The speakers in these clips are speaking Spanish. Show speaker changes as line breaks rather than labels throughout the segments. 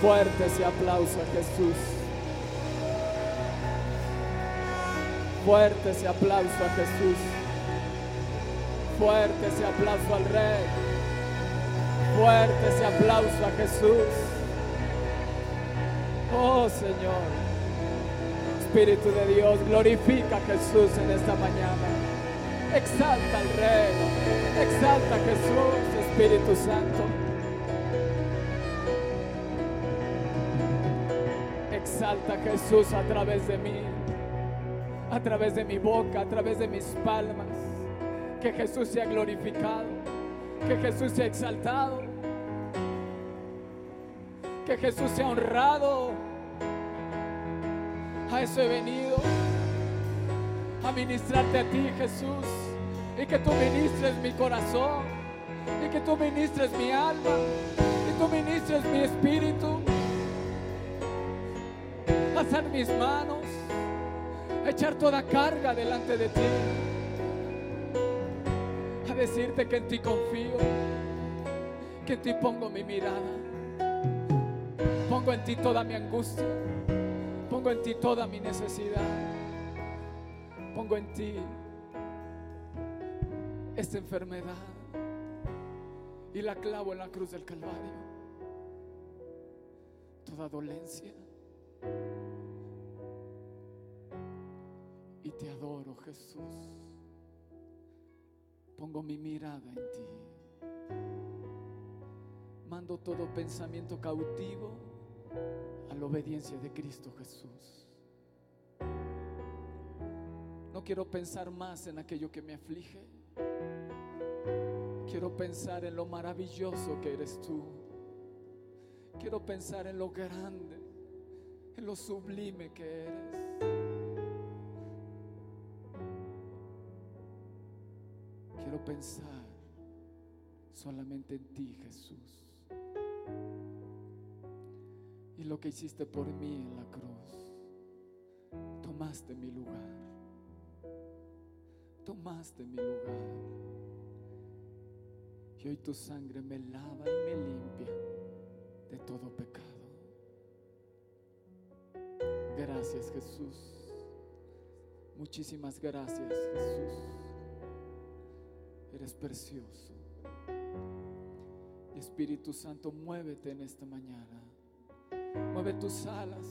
Fuerte ese aplauso a Jesús. Fuerte ese aplauso a Jesús. Fuerte ese aplauso al Rey. Fuerte ese aplauso a Jesús. Oh Señor. Espíritu de Dios, glorifica a Jesús en esta mañana. Exalta al Rey. Exalta a Jesús, Espíritu Santo. Exalta Jesús a través de mí, a través de mi boca, a través de mis palmas. Que Jesús sea glorificado, que Jesús sea exaltado, que Jesús sea honrado. A eso he venido, a ministrarte a ti, Jesús, y que tú ministres mi corazón, y que tú ministres mi alma, y tú ministres mi espíritu. Alzar mis manos, echar toda carga delante de ti, a decirte que en ti confío, que en ti pongo mi mirada, pongo en ti toda mi angustia, pongo en ti toda mi necesidad, pongo en ti esta enfermedad y la clavo en la cruz del Calvario, toda dolencia. Y te adoro, Jesús. Pongo mi mirada en ti. Mando todo pensamiento cautivo a la obediencia de Cristo Jesús. No quiero pensar más en aquello que me aflige. Quiero pensar en lo maravilloso que eres tú. Quiero pensar en lo grande, en lo sublime que eres. Pensar solamente en ti, Jesús. Y lo que hiciste por mí en la cruz. Tomaste mi lugar. Tomaste mi lugar. Y hoy tu sangre me lava y me limpia de todo pecado. Gracias Jesús. Muchísimas gracias Jesús. Eres precioso. Espíritu Santo, muévete en esta mañana. Mueve tus alas.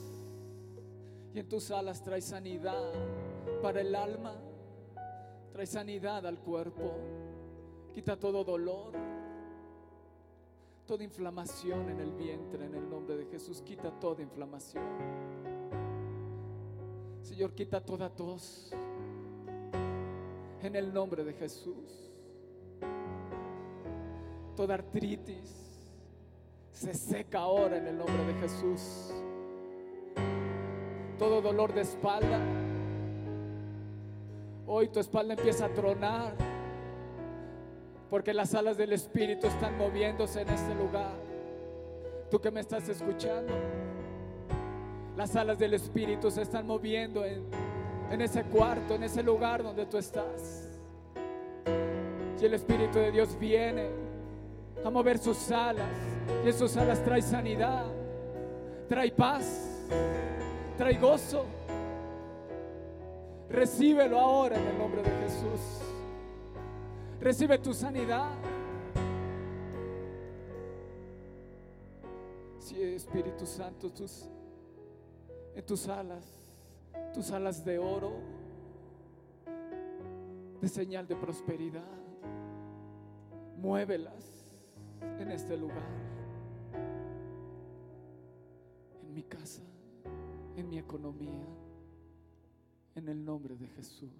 Y en tus alas trae sanidad para el alma. Trae sanidad al cuerpo. Quita todo dolor. Toda inflamación en el vientre, en el nombre de Jesús. Quita toda inflamación. Señor, quita toda tos. En el nombre de Jesús toda artritis se seca ahora en el nombre de Jesús. Todo dolor de espalda, hoy tu espalda empieza a tronar porque las alas del Espíritu están moviéndose en este lugar. Tú que me estás escuchando, las alas del Espíritu se están moviendo en, en ese cuarto, en ese lugar donde tú estás. Y el Espíritu de Dios viene a mover sus alas. Y en sus alas trae sanidad, trae paz, trae gozo. Recíbelo ahora en el nombre de Jesús. Recibe tu sanidad. Sí, Espíritu Santo, tus, en tus alas, tus alas de oro, de señal de prosperidad, muévelas en este lugar, en mi casa, en mi economía, en el nombre de Jesús.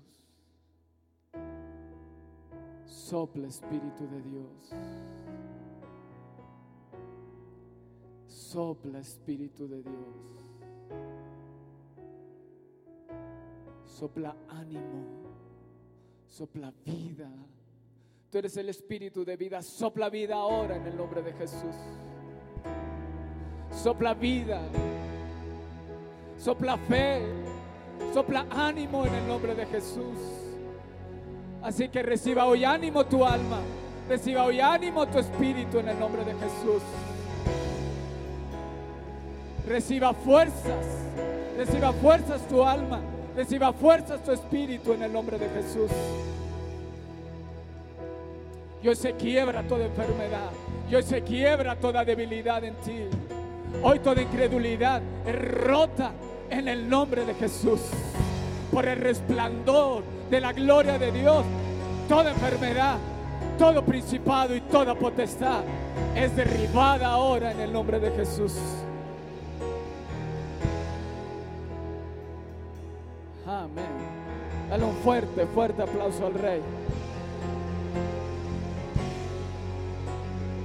Sopla Espíritu de Dios. Sopla Espíritu de Dios. Sopla ánimo. Sopla vida. Tú eres el Espíritu de vida. Sopla vida ahora en el nombre de Jesús. Sopla vida. Sopla fe. Sopla ánimo en el nombre de Jesús. Así que reciba hoy ánimo tu alma. Reciba hoy ánimo tu espíritu en el nombre de Jesús. Reciba fuerzas, reciba fuerzas tu alma, reciba fuerzas tu espíritu en el nombre de Jesús. Y hoy se quiebra toda enfermedad. Y hoy se quiebra toda debilidad en ti. Hoy toda incredulidad es rota en el nombre de Jesús. Por el resplandor de la gloria de Dios. Toda enfermedad, todo principado y toda potestad es derribada ahora en el nombre de Jesús. Amén. Dale un fuerte, fuerte aplauso al Rey.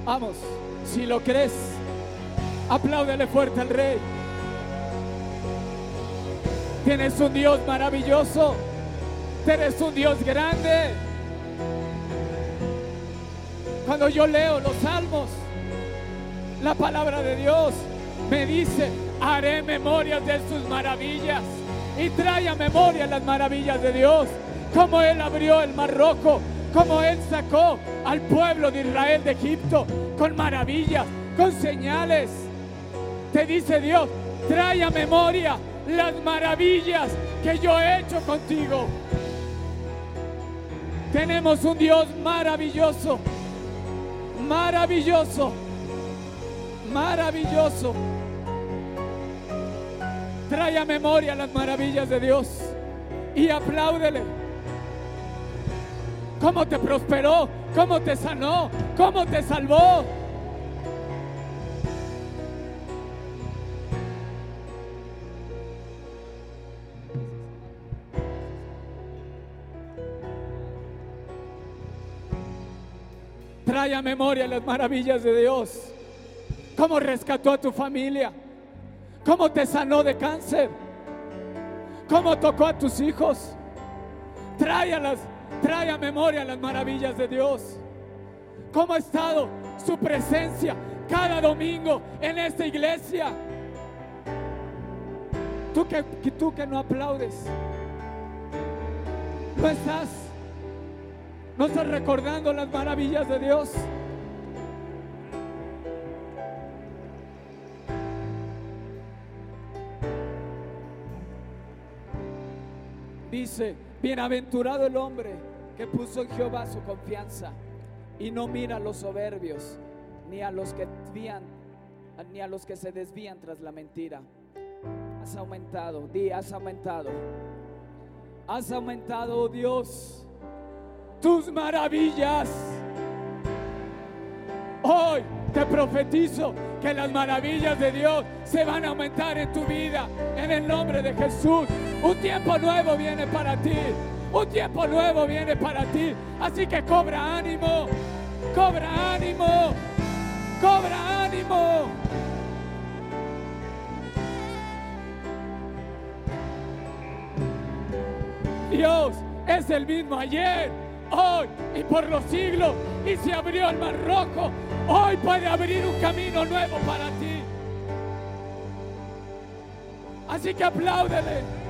Vamos, si lo crees, apláudele fuerte al Rey. Tienes un Dios maravilloso. Tienes un Dios grande. Cuando yo leo los salmos, la palabra de Dios me dice, haré memorias de sus maravillas y trae a memoria las maravillas de Dios, como Él abrió el mar rojo, como Él sacó al pueblo de Israel de Egipto con maravillas, con señales. Te dice Dios, trae a memoria las maravillas que yo he hecho contigo. Tenemos un Dios maravilloso, maravilloso, maravilloso. Trae a memoria las maravillas de Dios y apláudele. Cómo te prosperó, cómo te sanó, cómo te salvó. Trae a memoria las maravillas de Dios. Cómo rescató a tu familia. Cómo te sanó de cáncer. Cómo tocó a tus hijos. Trae a, las, trae a memoria las maravillas de Dios. Cómo ha estado su presencia cada domingo en esta iglesia. Tú que, tú que no aplaudes. No estás ¿No estás recordando las maravillas de Dios? Dice, bienaventurado el hombre que puso en Jehová su confianza y no mira a los soberbios, ni a los que ni a los que se desvían tras la mentira. Has aumentado, di, has aumentado. Has aumentado, oh Dios tus maravillas. Hoy te profetizo que las maravillas de Dios se van a aumentar en tu vida en el nombre de Jesús. Un tiempo nuevo viene para ti. Un tiempo nuevo viene para ti. Así que cobra ánimo. Cobra ánimo. Cobra ánimo. Dios es el mismo ayer, hoy y por los siglos. Y se abrió el mar rojo. Hoy puede abrir un camino nuevo para ti. Así que apláudele.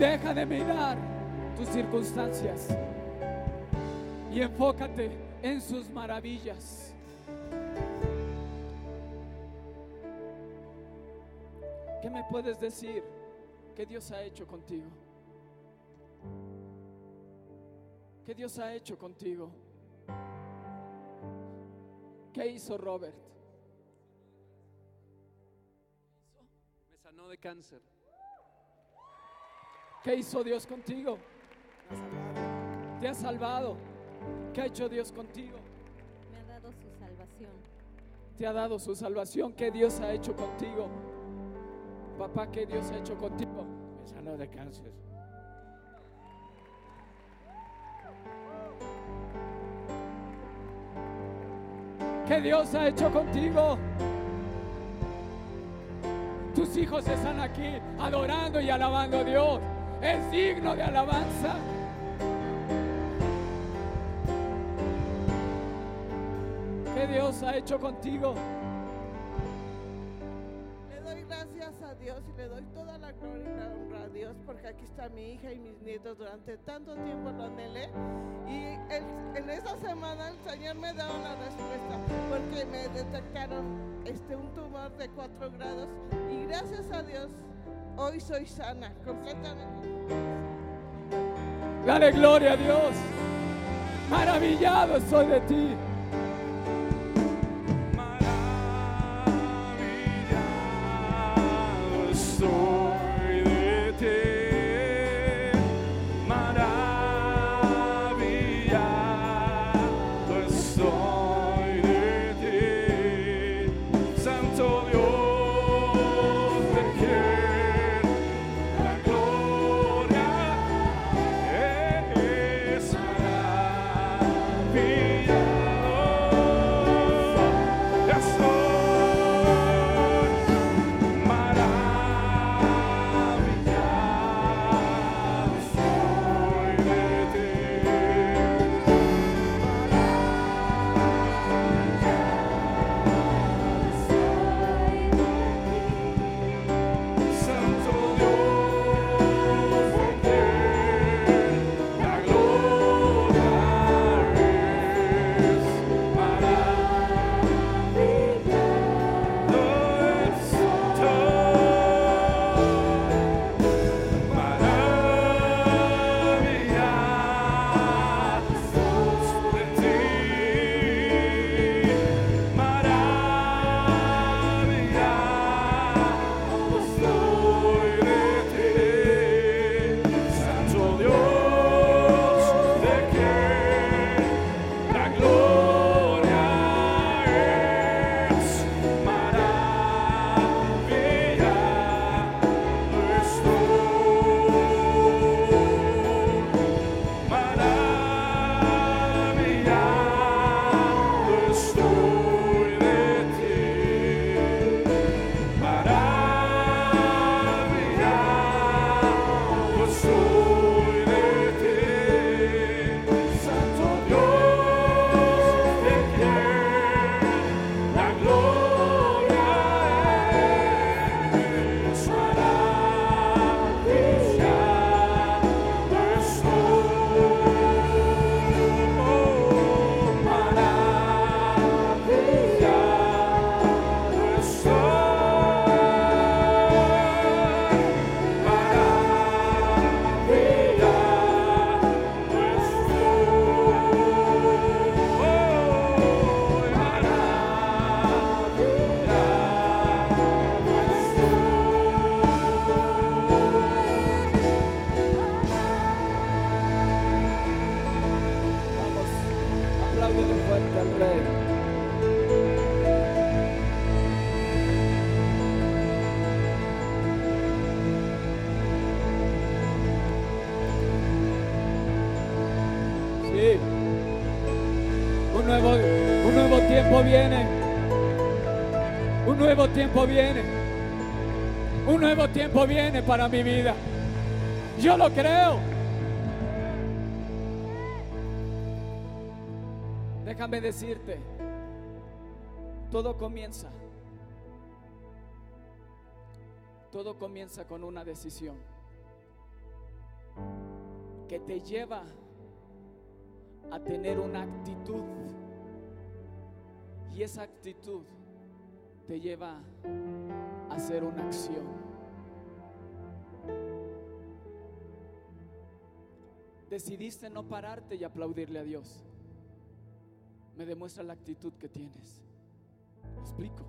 Deja de mirar tus circunstancias y enfócate en sus maravillas. ¿Qué me puedes decir que Dios ha hecho contigo? ¿Qué Dios ha hecho contigo? ¿Qué hizo Robert?
Me sanó de cáncer.
¿Qué hizo Dios contigo? Te ha salvado. ¿Qué ha hecho Dios contigo?
Me ha dado su salvación.
Te ha dado su salvación. ¿Qué Dios ha hecho contigo? Papá, ¿qué Dios ha hecho contigo?
Me sanó de cáncer.
¿Qué Dios ha hecho contigo? Tus hijos están aquí adorando y alabando a Dios. Es digno de alabanza. ¿Qué Dios ha hecho contigo?
Le doy gracias a Dios y le doy toda la gloria y la honra a Dios porque aquí está mi hija y mis nietos durante tanto tiempo lo anhelé y el- en esta semana el Señor me da una respuesta porque me detectaron este, un tumor de 4 grados y gracias a Dios hoy soy sana completamente.
Dale gloria a Dios. Maravillado estoy de ti. Un nuevo, un nuevo tiempo viene. Un nuevo tiempo viene. Un nuevo tiempo viene para mi vida. Yo lo creo. Déjame decirte, todo comienza. Todo comienza con una decisión que te lleva a tener una actitud y esa actitud te lleva a hacer una acción. Decidiste no pararte y aplaudirle a Dios. Me demuestra la actitud que tienes. ¿Me explico?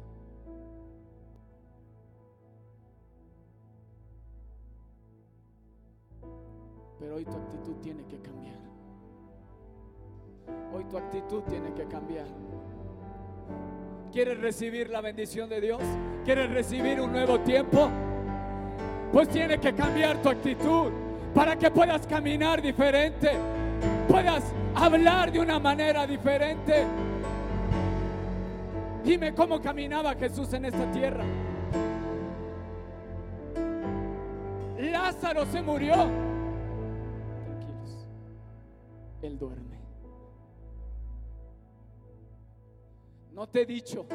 Pero hoy tu actitud tiene que cambiar. Hoy tu actitud tiene que cambiar. ¿Quieres recibir la bendición de Dios? ¿Quieres recibir un nuevo tiempo? Pues tiene que cambiar tu actitud para que puedas caminar diferente, puedas hablar de una manera diferente. Dime cómo caminaba Jesús en esta tierra. Lázaro se murió. Tranquilos. Él duerme. No te he dicho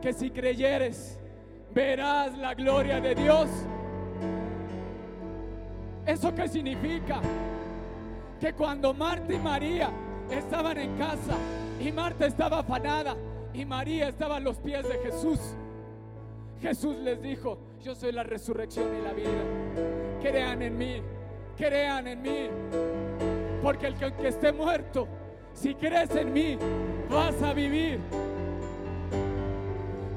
que si creyeres,
verás la gloria de Dios. ¿Eso qué significa? Que cuando Marta y María estaban en casa y Marta estaba afanada y María estaba a los pies de Jesús, Jesús les dijo, yo soy la resurrección y la vida. Crean en mí, crean en mí. Porque el que esté muerto, si crees en mí, vas a vivir.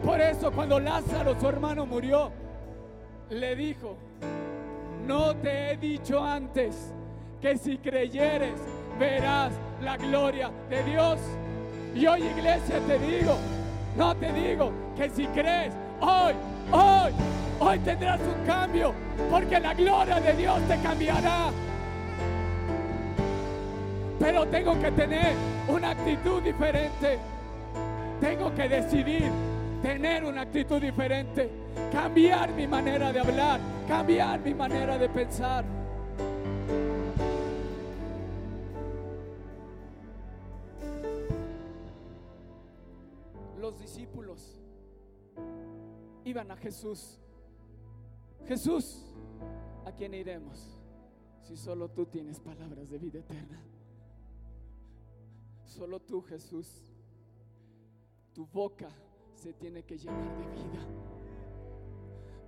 Por eso cuando Lázaro, su hermano, murió, le dijo, no te he dicho antes que si creyeres verás la gloria de Dios. Y hoy iglesia te digo, no te digo que si crees, hoy, hoy, hoy tendrás un cambio, porque la gloria de Dios te cambiará. Pero tengo que tener una actitud diferente. Tengo que decidir tener una actitud diferente, cambiar mi manera de hablar, cambiar mi manera de pensar. Los discípulos iban a Jesús. Jesús, ¿a quién iremos? Si solo tú tienes palabras de vida eterna. Solo tú, Jesús. Tu boca se tiene que llenar de vida.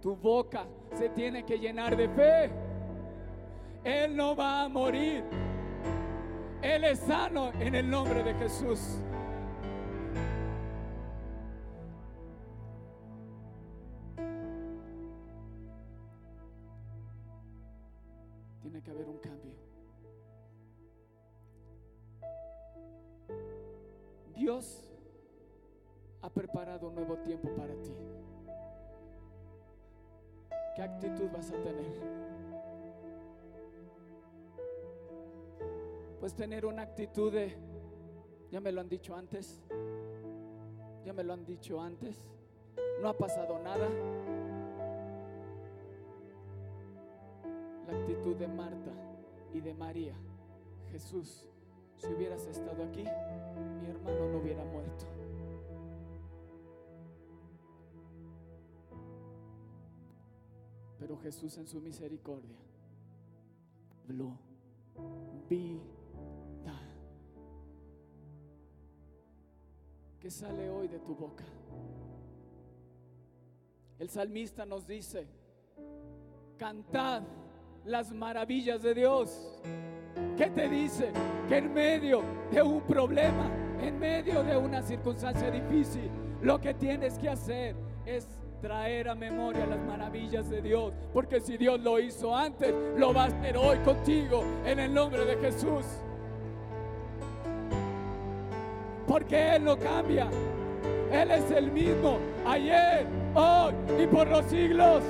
Tu boca se tiene que llenar de fe. Él no va a morir. Él es sano en el nombre de Jesús. Tiene que haber un cambio. Dios ha preparado un nuevo tiempo para ti. ¿Qué actitud vas a tener? Pues tener una actitud de, ya me lo han dicho antes, ya me lo han dicho antes, no ha pasado nada. La actitud de Marta y de María, Jesús, si hubieras estado aquí, mi hermano no hubiera muerto. Pero Jesús en su misericordia habló vida. ¿Qué sale hoy de tu boca? El salmista nos dice, cantad las maravillas de Dios. ¿Qué te dice? Que en medio de un problema, en medio de una circunstancia difícil, lo que tienes que hacer es traer a memoria las maravillas de Dios. Porque si Dios lo hizo antes, lo va a hacer hoy contigo en el nombre de Jesús. Porque Él no cambia. Él es el mismo ayer, hoy y por los siglos.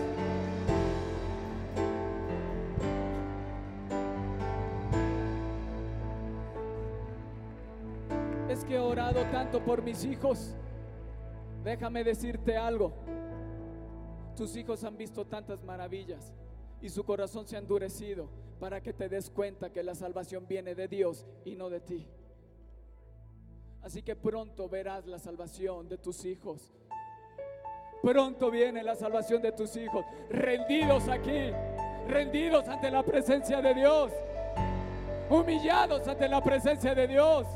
Por mis hijos. Déjame decirte algo. Tus hijos han visto tantas maravillas y su corazón se ha endurecido para que te des cuenta que la salvación viene de Dios y no de ti. Así que pronto verás la salvación de tus hijos. Pronto viene la salvación de tus hijos, rendidos aquí, rendidos ante la presencia de Dios, humillados ante la presencia de Dios,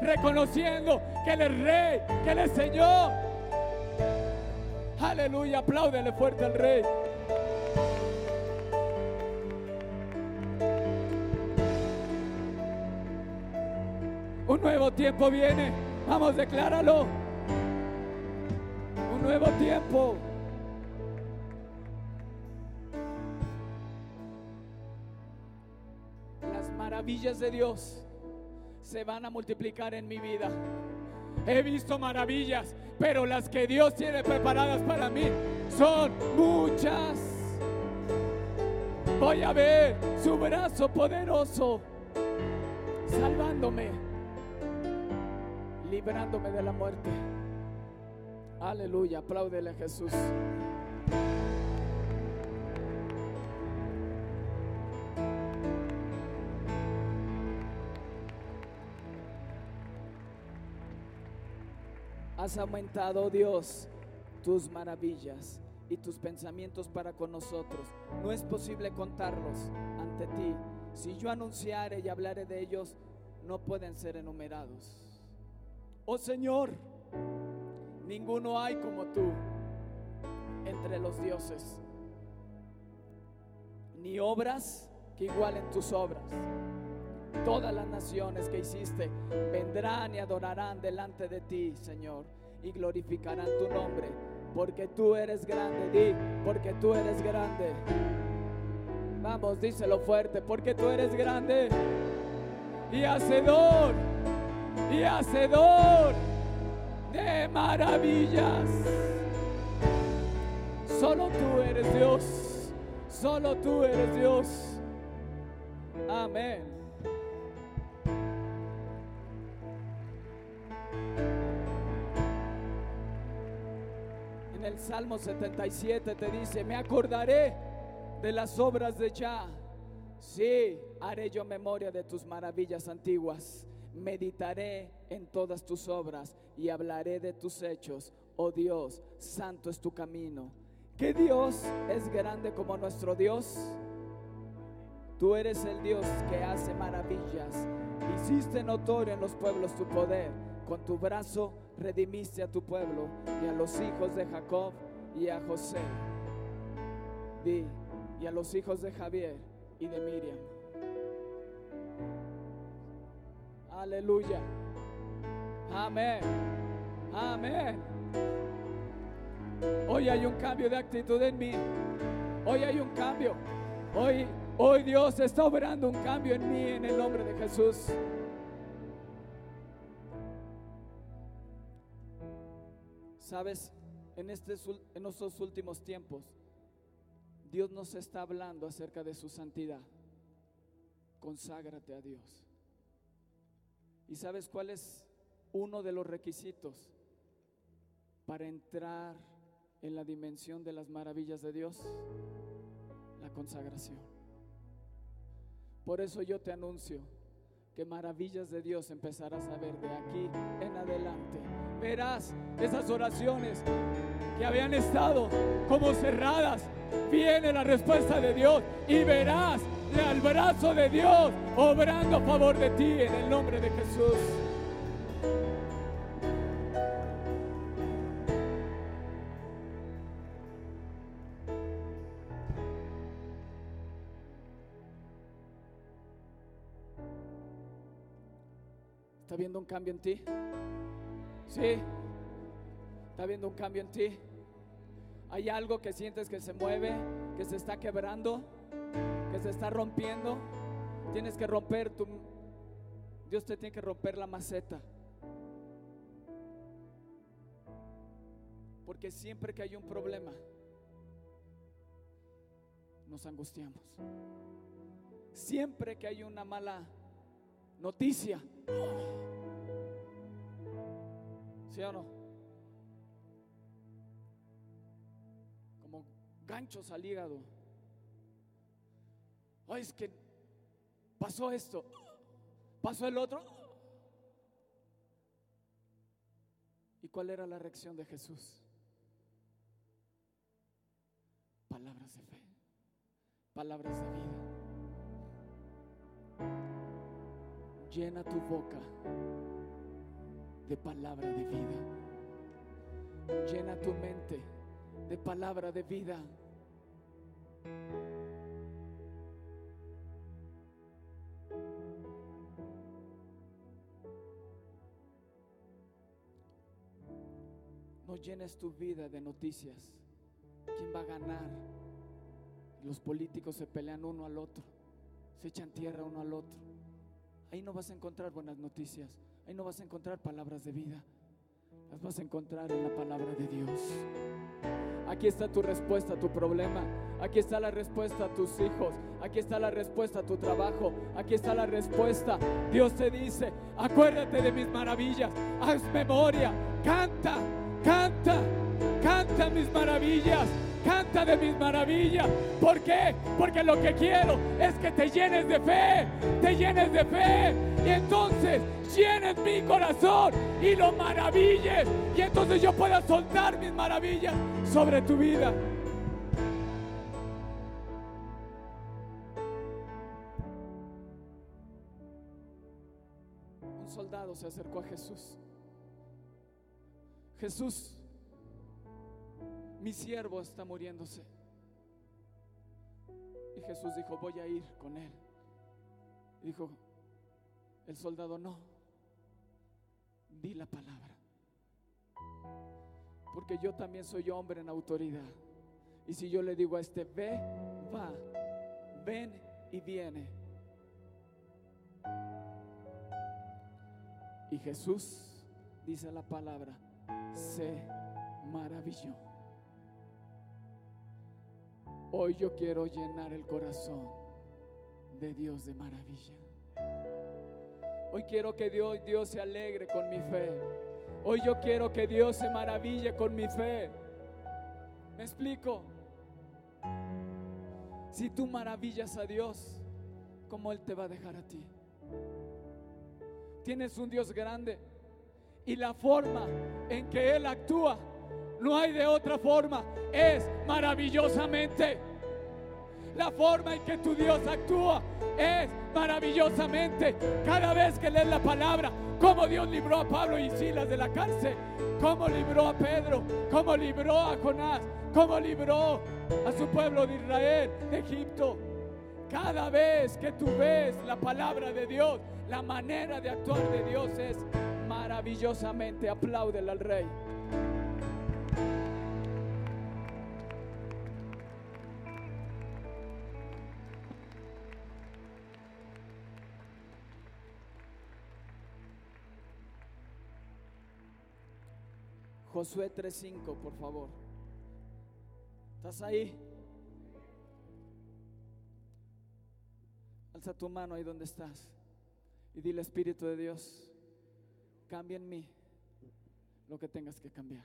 reconociendo que Él es Rey, que Él es Señor. Aleluya, apláudele fuerte al Rey. Un nuevo tiempo viene. Vamos, decláralo. Un nuevo tiempo. Las maravillas de Dios se van a multiplicar en mi vida. He visto maravillas, pero las que Dios tiene preparadas para mí son muchas. Voy a ver su brazo poderoso salvándome librándome de la muerte. Aleluya, apláudele a Jesús. Has aumentado, Dios, tus maravillas y tus pensamientos para con nosotros. No es posible contarlos ante ti. Si yo anunciare y hablare de ellos, no pueden ser enumerados. Oh Señor, ninguno hay como tú entre los dioses, ni obras que igualen tus obras. Todas las naciones que hiciste vendrán y adorarán delante de ti, Señor, y glorificarán tu nombre, porque tú eres grande, di, porque tú eres grande. Vamos, díselo fuerte, porque tú eres grande y hacedor, y hacedor de maravillas. Solo tú eres Dios, solo tú eres Dios. Amén. El Salmo 77 te dice, me acordaré de las obras de Jah. Sí, haré yo memoria de tus maravillas antiguas. Meditaré en todas tus obras y hablaré de tus hechos. Oh Dios, santo es tu camino. ¿Qué Dios es grande como nuestro Dios? Tú eres el Dios que hace maravillas. Hiciste notorio en los pueblos tu poder. Con tu brazo redimiste a tu pueblo y a los hijos de Jacob y a José. Di, y a los hijos de Javier y de Miriam. Aleluya. Amén. Amén. Hoy hay un cambio de actitud en mí. Hoy hay un cambio. Hoy, hoy Dios está obrando un cambio en mí en el nombre de Jesús. Sabes, en, este, estos últimos tiempos, Dios nos está hablando acerca de su santidad. Conságrate a Dios. ¿Y sabes cuál es uno de los requisitos para entrar en la dimensión de las maravillas de Dios? La consagración. Por eso yo te anuncio que maravillas de Dios empezarás a ver de aquí en adelante. Verás esas oraciones que habían estado como cerradas. Viene la respuesta de Dios y verás al brazo de Dios obrando a favor de ti en el nombre de Jesús. ¿Está viendo un cambio en ti? Sí. ¿Está viendo un cambio en ti? ¿Hay algo que sientes que se mueve, que se está quebrando, que se está rompiendo? Tienes que romper tu... Dios te tiene que romper la maceta. Porque siempre que hay un problema, nos angustiamos. Siempre que hay una mala noticia, ¿sí o no? Como ganchos al hígado. Ay, es que pasó esto, pasó el otro. ¿Y cuál era la reacción de Jesús? Palabras de fe, palabras de vida. Llena tu boca de palabra de vida. Llena tu mente de palabra de vida. No llenes tu vida de noticias. ¿Quién va a ganar? Los políticos se pelean uno al otro, se echan tierra uno al otro. Ahí no vas a encontrar buenas noticias, ahí no vas a encontrar palabras de vida, las vas a encontrar en la palabra de Dios. Aquí está tu respuesta a tu problema. Aquí está la respuesta a tus hijos. Aquí está la respuesta a tu trabajo. Aquí está la respuesta. Dios te dice, acuérdate de mis maravillas. Haz memoria. Canta, canta, canta mis maravillas. De mis maravillas. ¿Por qué? Porque lo que quiero es que te llenes de fe, te llenes de fe. Y entonces llenes mi corazón y lo maravilles. Y entonces yo pueda soltar mis maravillas sobre tu vida. Un soldado se acercó a Jesús. Jesús, mi siervo está muriéndose. Y Jesús dijo, voy a ir con él. Dijo, el soldado no, di la palabra. Porque yo también soy hombre en autoridad. Y si yo le digo a este, ve, va, ven y viene. Y Jesús, dice la palabra, se maravilló. Hoy yo quiero llenar el corazón de Dios de maravilla. Hoy quiero que Dios, Dios se alegre con mi fe. Hoy yo quiero que Dios se maraville con mi fe. ¿Me explico? Si tú maravillas a Dios, ¿cómo Él te va a dejar a ti? Tienes un Dios grande y la forma en que Él actúa, no hay de otra forma, es maravillosamente. La forma en que tu Dios actúa es maravillosamente. Cada vez que lees la palabra, cómo Dios libró a Pablo y Silas de la cárcel, cómo libró a Pedro, cómo libró a Jonás, cómo libró a su pueblo de Israel, de Egipto. Cada vez que tú ves la palabra de Dios, la manera de actuar de Dios es maravillosamente. Apláudele al Rey. Josué 3:5, por favor. ¿Estás ahí? Alza tu mano ahí donde estás y dile Espíritu de Dios, cambia en mí lo que tengas que cambiar.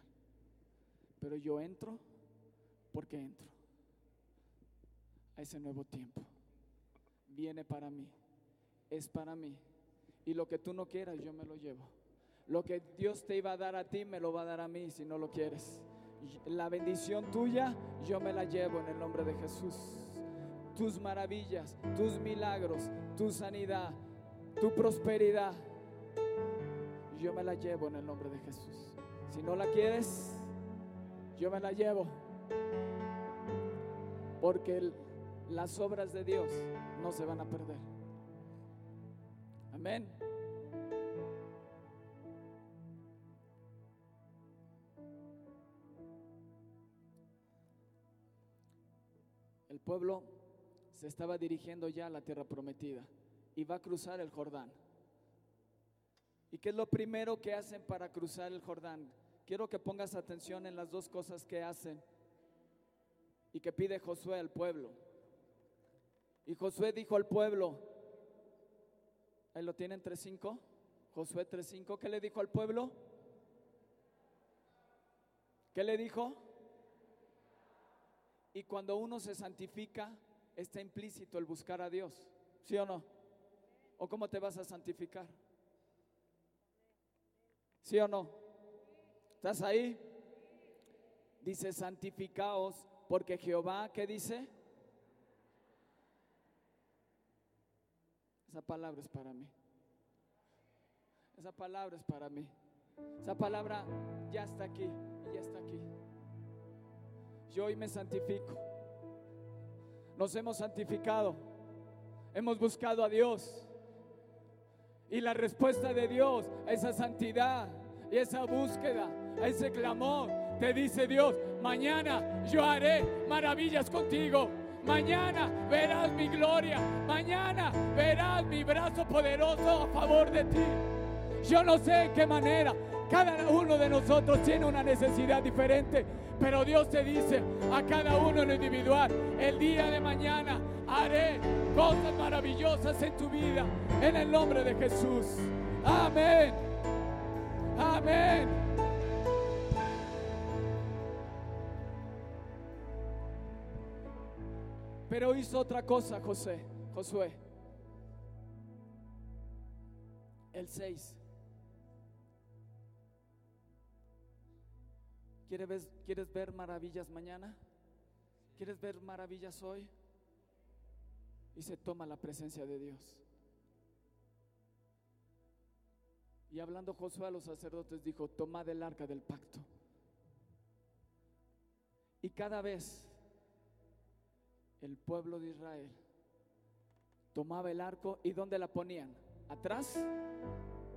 Pero yo entro porque entro a ese nuevo tiempo. Viene para mí, es para mí. Y lo que tú no quieras, yo me lo llevo. Lo que Dios te iba a dar a ti, me lo va a dar a mí si no lo quieres. La bendición tuya, yo me la llevo en el nombre de Jesús. Tus maravillas, tus milagros, tu sanidad, tu prosperidad, yo me la llevo en el nombre de Jesús. Si no la quieres, yo me la llevo. Porque las obras de Dios no se van a perder. Amén. El pueblo se estaba dirigiendo ya a la tierra prometida y va a cruzar el Jordán. ¿Y qué es lo primero que hacen para cruzar el Jordán? Quiero que pongas atención en las dos cosas que hacen y que pide Josué al pueblo. Y Josué dijo al pueblo, ahí lo tienen 3.5, Josué 3.5, ¿qué le dijo al pueblo? ¿Qué le dijo? Y cuando uno se santifica, está implícito el buscar a Dios, ¿sí o no? ¿O cómo te vas a santificar? ¿Sí o no? ¿Estás ahí? Dice, santificaos, porque Jehová, ¿qué dice? Esa palabra es para mí. Esa palabra es para mí. Esa palabra ya está aquí ya está aquí. Hoy me santifico. Nos hemos santificado. Hemos buscado a Dios. Y la respuesta de Dios a esa santidad y esa búsqueda, a ese clamor, te dice Dios, mañana yo haré maravillas contigo. Mañana verás mi gloria. Mañana verás mi brazo poderoso a favor de ti. Yo no sé en qué manera. Cada uno de nosotros tiene una necesidad diferente. Pero Dios te dice a cada uno en lo individual, el día de mañana haré cosas maravillosas en tu vida. En el nombre de Jesús. Amén. Amén. Pero hizo otra cosa, José, Josué. El 6. ¿Quieres ver, ¿Quieres ver maravillas mañana? ¿Quieres ver maravillas hoy? Y se toma la presencia de Dios. Y hablando Josué a los sacerdotes dijo, tomad el arca del pacto. Y cada vez el pueblo de Israel tomaba el arco y ¿dónde la ponían? ¿Atrás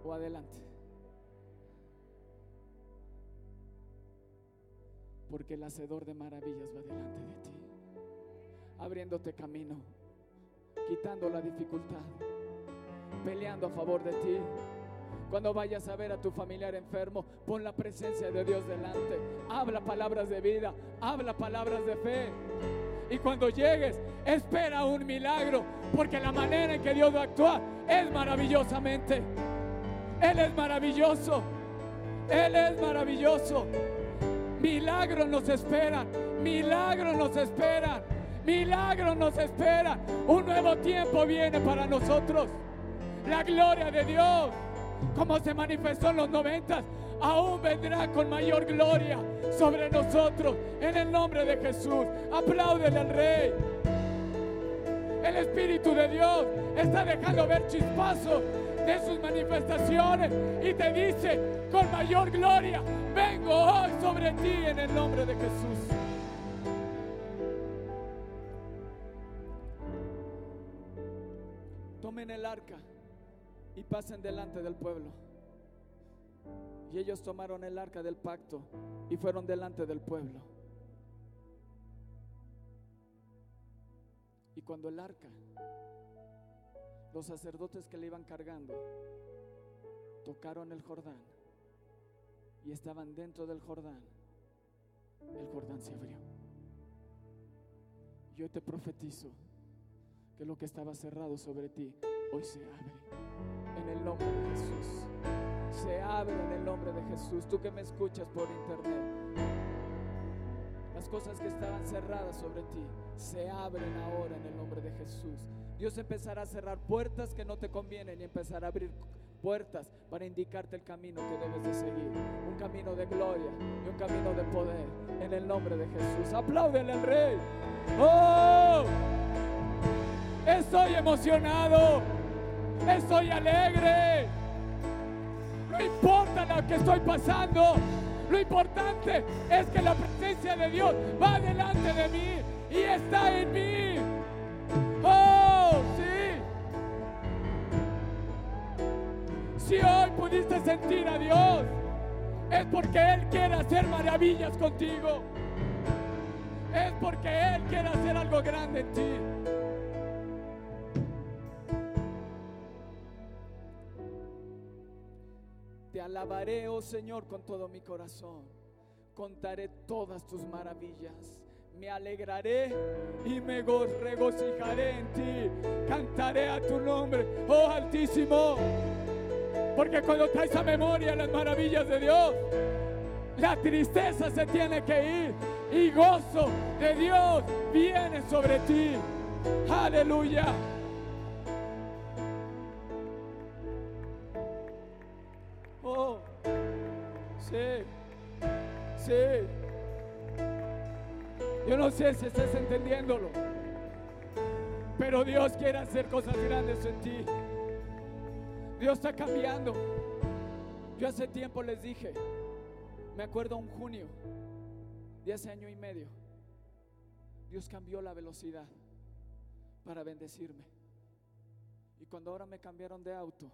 o adelante? Porque el hacedor de maravillas va delante de ti, abriéndote camino, quitando la dificultad, peleando a favor de ti. Cuando vayas a ver a tu familiar enfermo, pon la presencia de Dios delante. Habla palabras de vida, habla palabras de fe. Y cuando llegues, espera un milagro, porque la manera en que Dios va a actuar es maravillosamente. Él es maravilloso. Él es maravilloso. Milagros nos esperan, milagros nos esperan, milagros nos esperan. Un nuevo tiempo viene para nosotros. La gloria de Dios, como se manifestó en los noventas, aún vendrá con mayor gloria sobre nosotros. En el nombre de Jesús, apláudele al Rey. El Espíritu de Dios está dejando ver chispazos de sus manifestaciones y te dice con mayor gloria, vengo hoy sobre ti en el nombre de Jesús. Tomen el arca y pasen delante del pueblo. Y ellos tomaron el arca del pacto y fueron delante del pueblo. Y cuando el arca, los sacerdotes que le iban cargando, tocaron el Jordán y estaban dentro del Jordán, el Jordán se abrió. Yo te profetizo que lo que estaba cerrado sobre ti hoy se abre en el nombre de Jesús. Se abre en el nombre de Jesús. Tú que me escuchas por internet, las cosas que estaban cerradas sobre ti se abren ahora en el nombre de Jesús. Dios empezará a cerrar puertas que no te convienen y empezará a abrir puertas para indicarte el camino que debes de seguir. Un camino de gloria y un camino de poder en el nombre de Jesús. Apláudele al Rey. ¡Oh! Estoy emocionado. Estoy alegre. No importa lo que estoy pasando. Lo importante es que la presencia de Dios va delante de mí y está en mí. Pudiste sentir a Dios, es porque Él quiere hacer maravillas contigo. Es porque Él quiere hacer algo grande en ti. Te alabaré, oh Señor, con todo mi corazón. Contaré todas tus maravillas. Me alegraré y me go- regocijaré en ti. Cantaré a tu nombre, oh Altísimo. Porque cuando traes a memoria las maravillas de Dios, la tristeza se tiene que ir y gozo de Dios viene sobre ti. Aleluya. Oh, sí, sí. Yo no sé si estás entendiéndolo, pero Dios quiere hacer cosas grandes en ti. Dios está cambiando. Yo hace tiempo les dije, me acuerdo un junio de hace año y medio, Dios cambió la velocidad para bendecirme. Y cuando ahora me cambiaron de auto,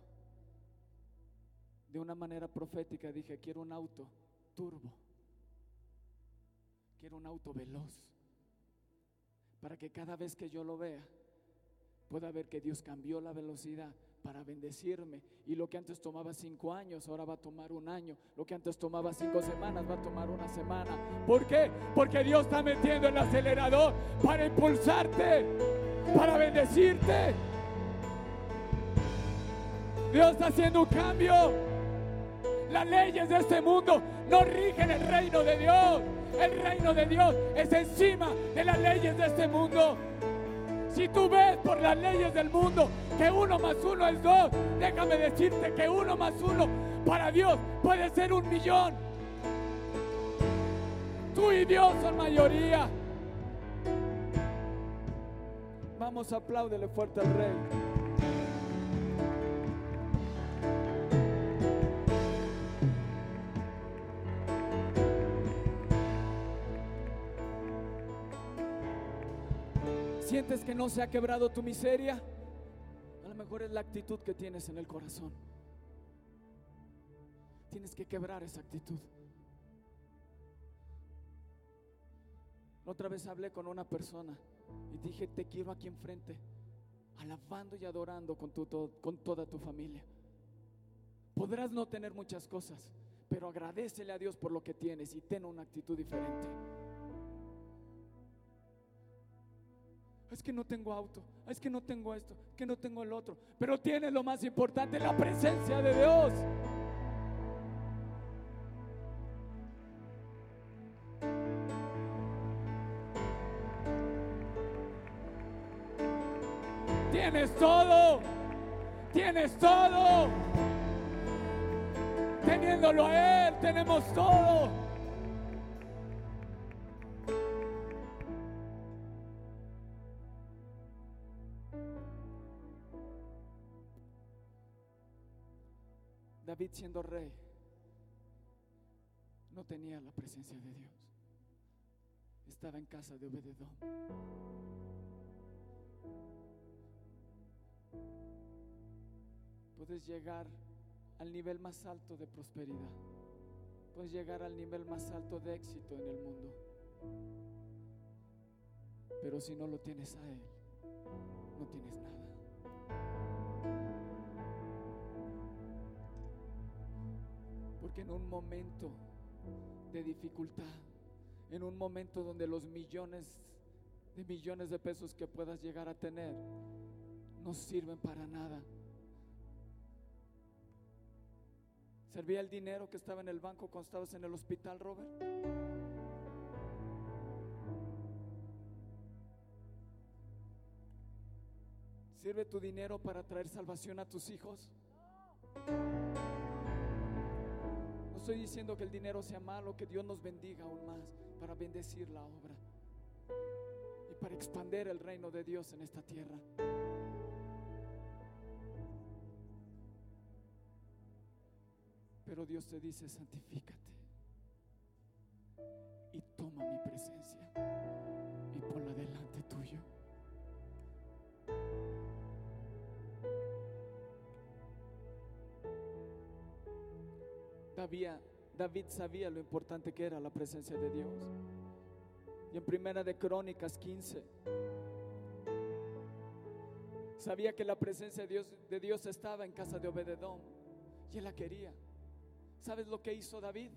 de una manera profética dije, quiero un auto turbo, quiero un auto veloz, para que cada vez que yo lo vea, pueda ver que Dios cambió la velocidad para bendecirme. Y lo que antes tomaba cinco años, ahora va a tomar un año. Lo que antes tomaba cinco semanas, va a tomar una semana. ¿Por qué? Porque Dios está metiendo el acelerador para impulsarte, para bendecirte. Dios está haciendo un cambio. Las leyes de este mundo no rigen el reino de Dios. El reino de Dios es encima de las leyes de este mundo. Si tú ves por las leyes del mundo que uno más uno es dos, déjame decirte que uno más uno para Dios puede ser un millón. Tú y Dios son mayoría. Vamos, apláudele fuerte al rey. ¿Sientes que no se ha quebrado tu miseria? A lo mejor es la actitud que tienes en el corazón. Tienes que quebrar esa actitud. Otra vez hablé con una persona y dije, te quiero aquí enfrente, alabando y adorando con, tu, con toda tu familia. Podrás no tener muchas cosas, pero agradecele a Dios por lo que tienes y ten una actitud diferente. Es que no tengo auto, es que no tengo esto, es que no tengo el otro, pero tienes lo más importante, la presencia de Dios. Tienes todo, tienes todo. Teniéndolo a Él, tenemos todo. David siendo rey no tenía la presencia de Dios. Estaba en casa de Obededón. Puedes llegar al nivel más alto de prosperidad. Puedes llegar al nivel más alto de éxito en el mundo. Pero si no lo tienes a Él, no tienes nada. Porque en un momento de dificultad, en un momento donde los millones de millones de pesos que puedas llegar a tener no sirven para nada. ¿Servía el dinero que estaba en el banco cuando estabas en el hospital, Robert? ¿Sirve tu dinero para traer salvación a tus hijos? Estoy diciendo que el dinero sea malo, que Dios nos bendiga aún más para bendecir la obra y para expandir el reino de Dios en esta tierra. Pero Dios te dice, santifícate y toma mi presencia David, David sabía lo importante que era la presencia de Dios. Y en Primera de Crónicas 15 sabía que la presencia de Dios, de Dios estaba en casa de Obededón y él la quería. ¿Sabes lo que hizo David?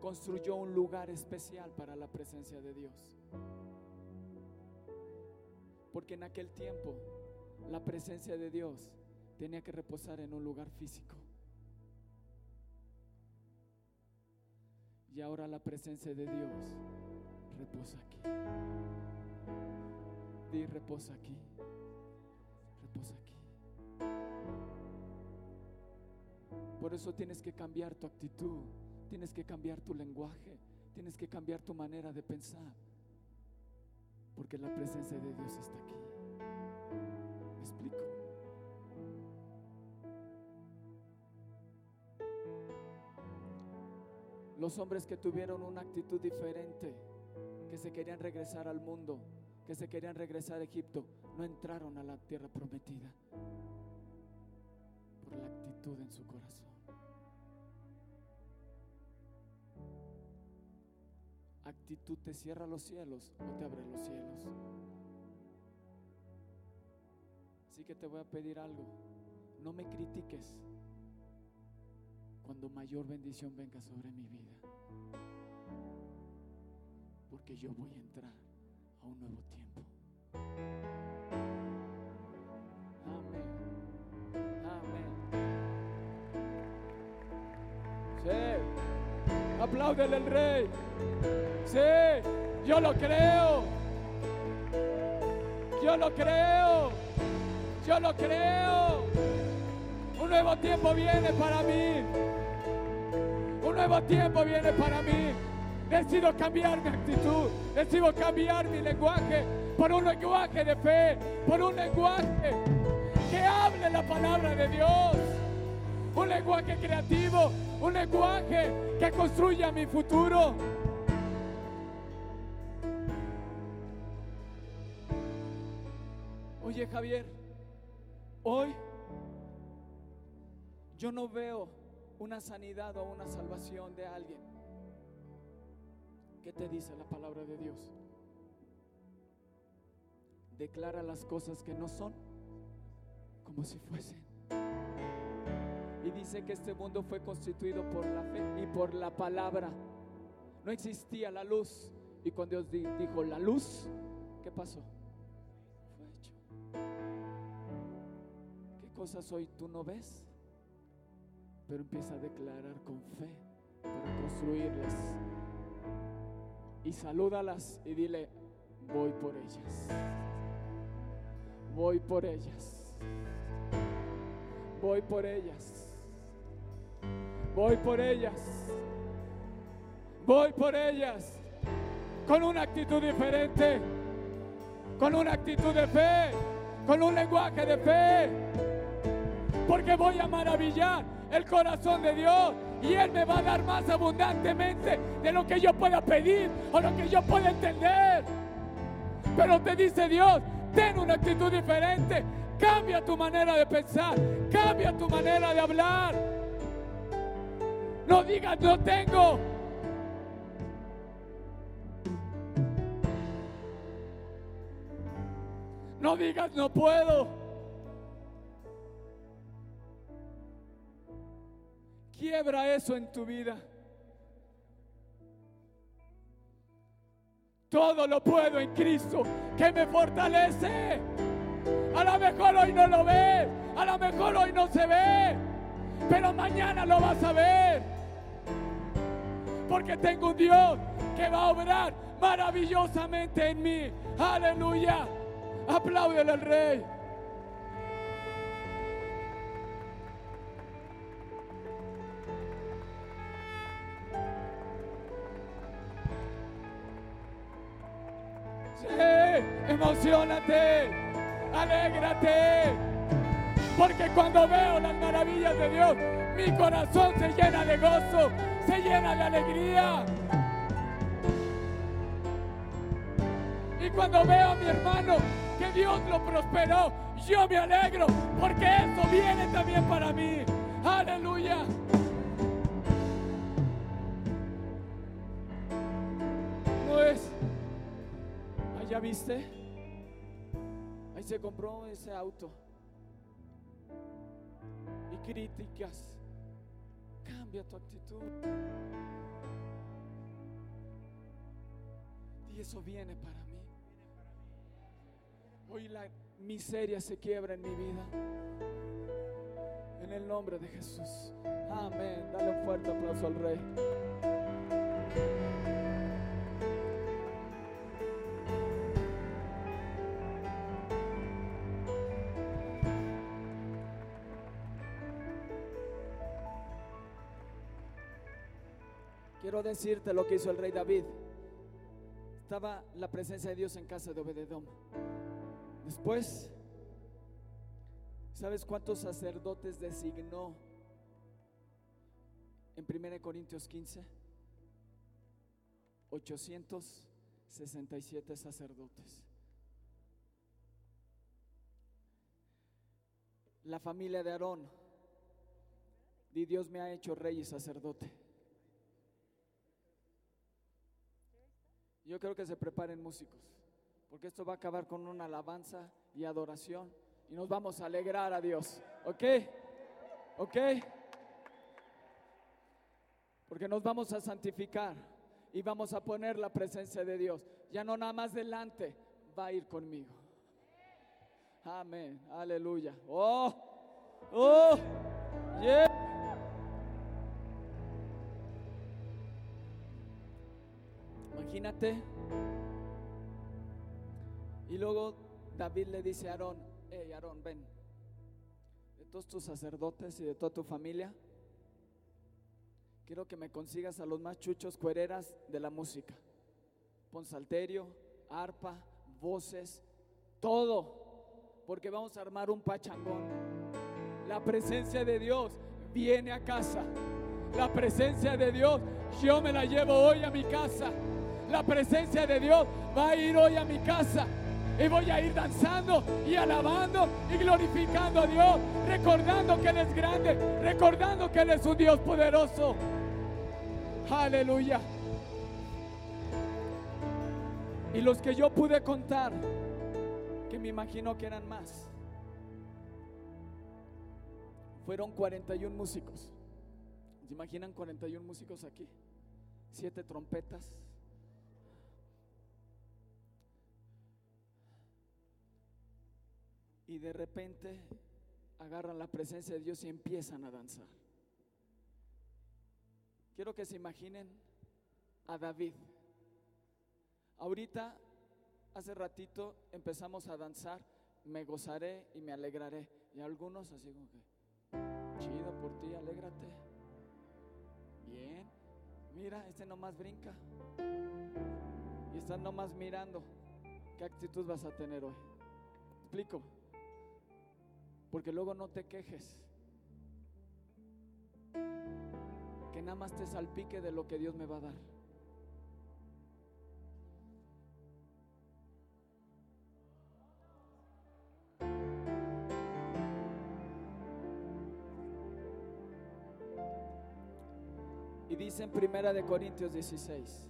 Construyó un lugar especial para la presencia de Dios. Porque en aquel tiempo la presencia de Dios tenía que reposar en un lugar físico. Y ahora la presencia de Dios reposa aquí. Di reposa aquí. Reposa aquí. Por eso tienes que cambiar tu actitud, tienes que cambiar tu lenguaje, tienes que cambiar tu manera de pensar. Porque la presencia de Dios está aquí. Los hombres que tuvieron una actitud diferente, que se querían regresar al mundo, que se querían regresar a Egipto, no entraron a la tierra prometida por la actitud en su corazón. Actitud te cierra los cielos o te abre los cielos. Así que te voy a pedir algo. No me critiques cuando mayor bendición venga sobre mi vida. Porque yo voy a entrar a un nuevo tiempo. Amén. Amén. Sí. Apláudele al rey. Sí, yo lo creo. Yo lo creo. Yo lo creo. Un nuevo tiempo viene para mí. Nuevo tiempo viene para mí. Decido cambiar mi actitud. Decido cambiar mi lenguaje por un lenguaje de fe. Por un lenguaje que hable la palabra de Dios. Un lenguaje creativo. Un lenguaje que construya mi futuro. Oye Javier, hoy yo no veo una sanidad o una salvación de alguien. ¿Qué te dice la palabra de Dios? Declara las cosas que no son como si fuesen. Y dice que este mundo fue constituido por la fe y por la palabra. No existía la luz. Y cuando Dios di- dijo la luz, ¿qué pasó? Fue hecho. ¿Qué cosas hoy tú no ves? Pero empieza a declarar con fe para construirlas. Y salúdalas y dile, voy por ellas. Voy por ellas. Voy por ellas. Voy por ellas. Voy por ellas. Con una actitud diferente. Con una actitud de fe. Con un lenguaje de fe. Porque voy a maravillar el corazón de Dios. Y Él me va a dar más abundantemente de lo que yo pueda pedir o lo que yo pueda entender. Pero te dice Dios, ten una actitud diferente. Cambia tu manera de pensar. Cambia tu manera de hablar. No digas no tengo. No digas no puedo. Quiebra eso en tu vida. Todo lo puedo en Cristo que me fortalece. A lo mejor hoy no lo ves, a lo mejor hoy no se ve, pero mañana lo vas a ver. Porque tengo un Dios que va a obrar maravillosamente en mí. Aleluya. Apláudele al Rey. Emocionate, alégrate. Porque cuando veo las maravillas de Dios, mi corazón se llena de gozo, se llena de alegría. Y cuando veo a mi hermano que Dios lo prosperó, yo me alegro porque eso viene también para mí. Aleluya. ¿No es? ¿Allá viste? Se compró ese auto. Y críticas. Cambia tu actitud. Y eso viene para mí. Hoy la miseria se quiebra en mi vida. En el nombre de Jesús. Amén. Dale un fuerte aplauso al Rey. Quiero decirte lo que hizo el rey David. Estaba la presencia de Dios en casa de Obededom. Después, ¿sabes cuántos sacerdotes designó en 1 Corintios 15? 867 sacerdotes. La familia de Aarón. Y Dios me ha hecho rey y sacerdote. Yo creo que se preparen músicos, porque esto va a acabar con una alabanza y adoración y nos vamos a alegrar a Dios. ¿Ok? ¿Ok? Porque nos vamos a santificar y vamos a poner la presencia de Dios. Ya no nada más delante, va a ir conmigo. Amén. Aleluya. Oh, oh, yeah. Y luego David le dice a Aarón, hey Aarón, ven, de todos tus sacerdotes y de toda tu familia, quiero que me consigas a los más chuchos cuereras de la música. Pon salterio, arpa, voces, todo, porque vamos a armar un pachangón. La presencia de Dios viene a casa. La presencia de Dios, yo me la llevo hoy a mi casa. La presencia de Dios va a ir hoy a mi casa. Y voy a ir danzando y alabando y glorificando a Dios, recordando que Él es grande, recordando que Él es un Dios poderoso. Aleluya. Y los que yo pude contar, que me imagino que eran más, fueron 41 músicos. ¿Se imaginan 41 músicos aquí? Siete trompetas. Y de repente agarran la presencia de Dios y empiezan a danzar. Quiero que se imaginen a David. Ahorita, hace ratito, empezamos a danzar, me gozaré y me alegraré. Y algunos así como que, chido por ti, alégrate. Bien, mira, este nomás brinca. Y están nomás mirando. ¿Qué actitud vas a tener hoy? Explico. Porque luego no te quejes. Que nada más te salpique de lo que Dios me va a dar. Y dice en Primera de Corintios 16.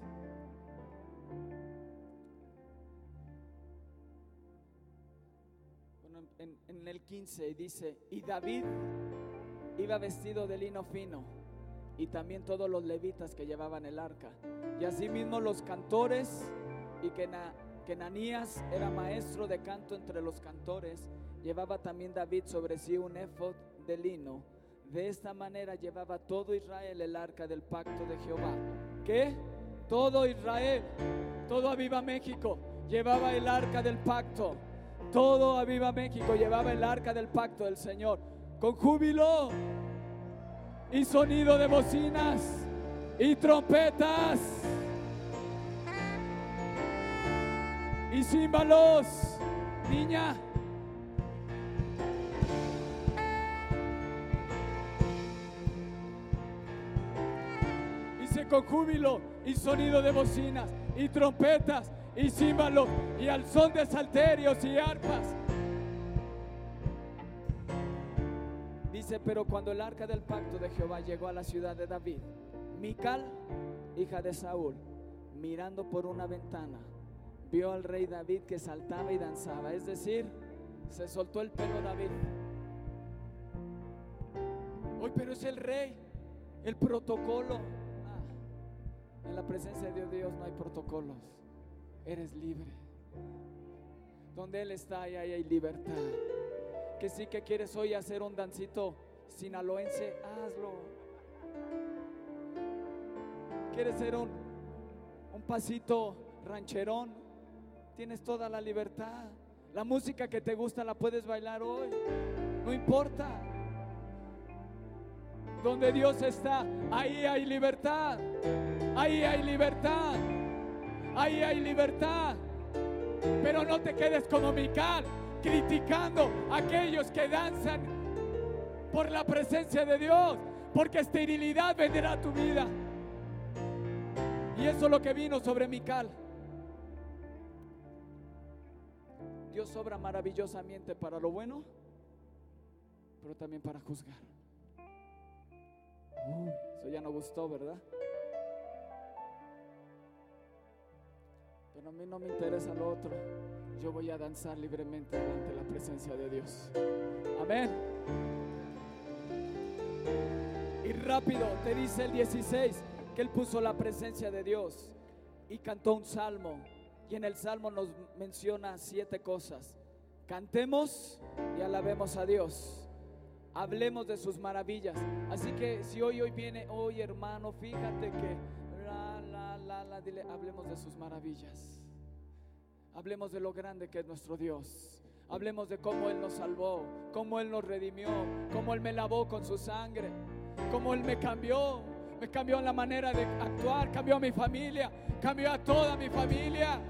15 y dice, y David iba vestido de lino fino y también todos los levitas que llevaban el arca y asimismo los cantores y que, na, que Nanías era maestro de canto entre los cantores, llevaba también David sobre sí un efod de lino. De esta manera llevaba todo Israel el arca del pacto de Jehová. ¿Qué? Todo Israel, todo Aviva México, llevaba el arca del pacto. Todo Aviva México llevaba el arca del pacto del Señor. Con júbilo y sonido de bocinas y trompetas y címbalos. Niña. Dice con júbilo y sonido de bocinas y trompetas y címbalos y al son de salterios y arpas. Dice, pero cuando el arca del pacto de Jehová llegó a la ciudad de David, Mical, hija de Saúl, mirando por una ventana, vio al rey David que saltaba y danzaba, es decir, se soltó el pelo David. Hoy, pero es el rey, el protocolo. Ah, en la presencia de Dios no hay protocolos, eres libre. Donde Él está, ahí hay libertad. Que sí que quieres hoy hacer un dancito sinaloense, hazlo. ¿Quieres hacer un, un pasito rancherón? Tienes toda la libertad. La música que te gusta la puedes bailar hoy. No importa. Donde Dios está, ahí hay libertad. Ahí hay libertad. Ahí hay libertad. Pero no te quedes como Mical, criticando a aquellos que danzan por la presencia de Dios, porque esterilidad vendrá a tu vida. Y eso es lo que vino sobre Mical. Dios obra maravillosamente para lo bueno, pero también para juzgar. Eso ya no gustó, ¿verdad? A mí no me interesa lo otro. Yo voy a danzar libremente ante la presencia de Dios. Amén. Y rápido, te dice el 16, que él puso la presencia de Dios y cantó un salmo. Y en el salmo nos menciona siete cosas. Cantemos y alabemos a Dios. Hablemos de sus maravillas. Así que si hoy hoy viene, hoy hermano, fíjate que dile, hablemos de sus maravillas. Hablemos de lo grande que es nuestro Dios. Hablemos de cómo Él nos salvó, cómo Él nos redimió, cómo Él me lavó con su sangre, cómo Él me cambió, me cambió la manera de actuar, cambió a mi familia, cambió a toda mi familia.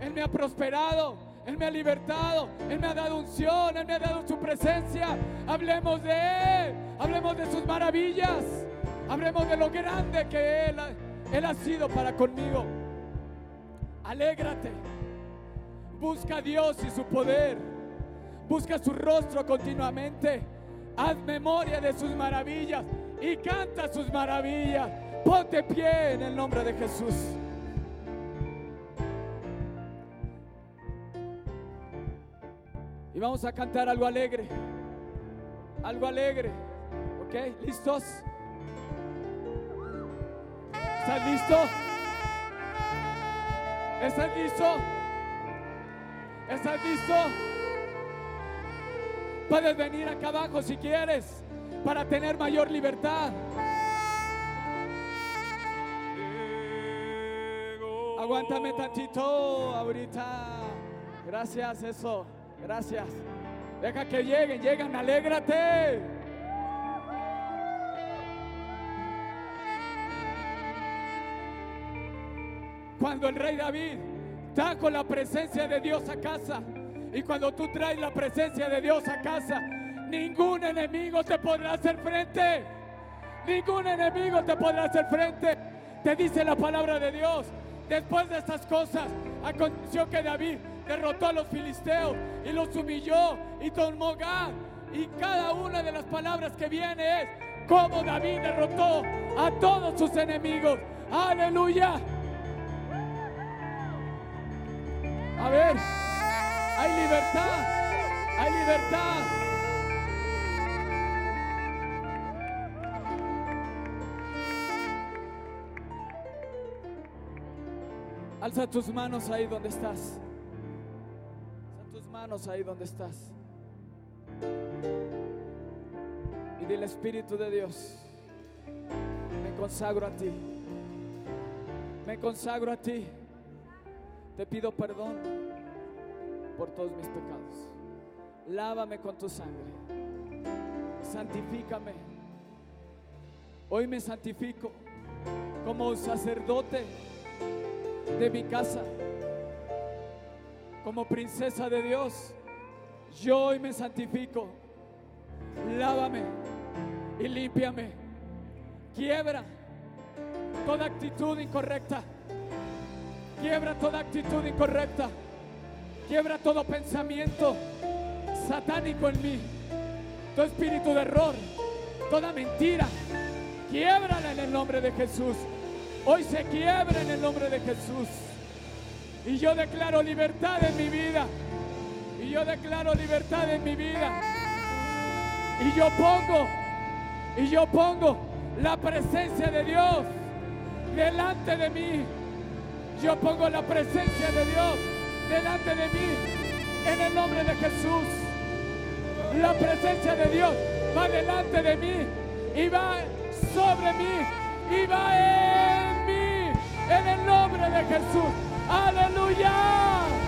Él me ha prosperado, Él me ha libertado, Él me ha dado unción, Él me ha dado su presencia. Hablemos de Él, hablemos de sus maravillas, hablemos de lo grande que Él, ha- sido para conmigo. Alégrate, busca a Dios y su poder, busca su rostro continuamente, haz memoria de sus maravillas y canta sus maravillas. Ponte pie en el nombre de Jesús. Y vamos a cantar algo alegre. Algo alegre. ¿Ok? ¿Listos? ¿Estás listo? ¿Estás listo? ¿Estás listo? Puedes venir acá abajo si quieres para tener mayor libertad. Aguántame tantito ahorita. Gracias, eso. Gracias. Deja que lleguen, llegan, alégrate. Cuando el rey David trajo la presencia de Dios a casa, y cuando tú traes la presencia de Dios a casa, ningún enemigo te podrá hacer frente. Ningún enemigo te podrá hacer frente. Te dice la palabra de Dios. Después de estas cosas, aconteció que David derrotó a los filisteos y los humilló y tomó Gad. Y cada una de las palabras que viene es cómo David derrotó a todos sus enemigos. Aleluya. A ver, hay libertad, hay libertad. Alza tus manos ahí donde estás. Alza tus manos ahí donde estás. Y dile Espíritu de Dios, me consagro a ti. Me consagro a ti. Te pido perdón por todos mis pecados. Lávame con tu sangre. Santifícame. Hoy me santifico como sacerdote de mi casa, como princesa de Dios. Yo hoy me santifico. Lávame y límpiame. Quiebra toda actitud incorrecta. Quiebra toda actitud incorrecta. Quiebra todo pensamiento satánico en mí. Todo espíritu de error. Toda mentira. Quiebrala en el nombre de Jesús. Hoy se quiebra en el nombre de Jesús. Y yo declaro libertad en mi vida. Y yo declaro libertad en mi vida. Y yo pongo, y yo pongo la presencia de Dios delante de mí. Yo pongo la presencia de Dios delante de mí. En el nombre de Jesús. La presencia de Dios va delante de mí y va sobre mí y va en mí. En el nombre de Jesús. Aleluya.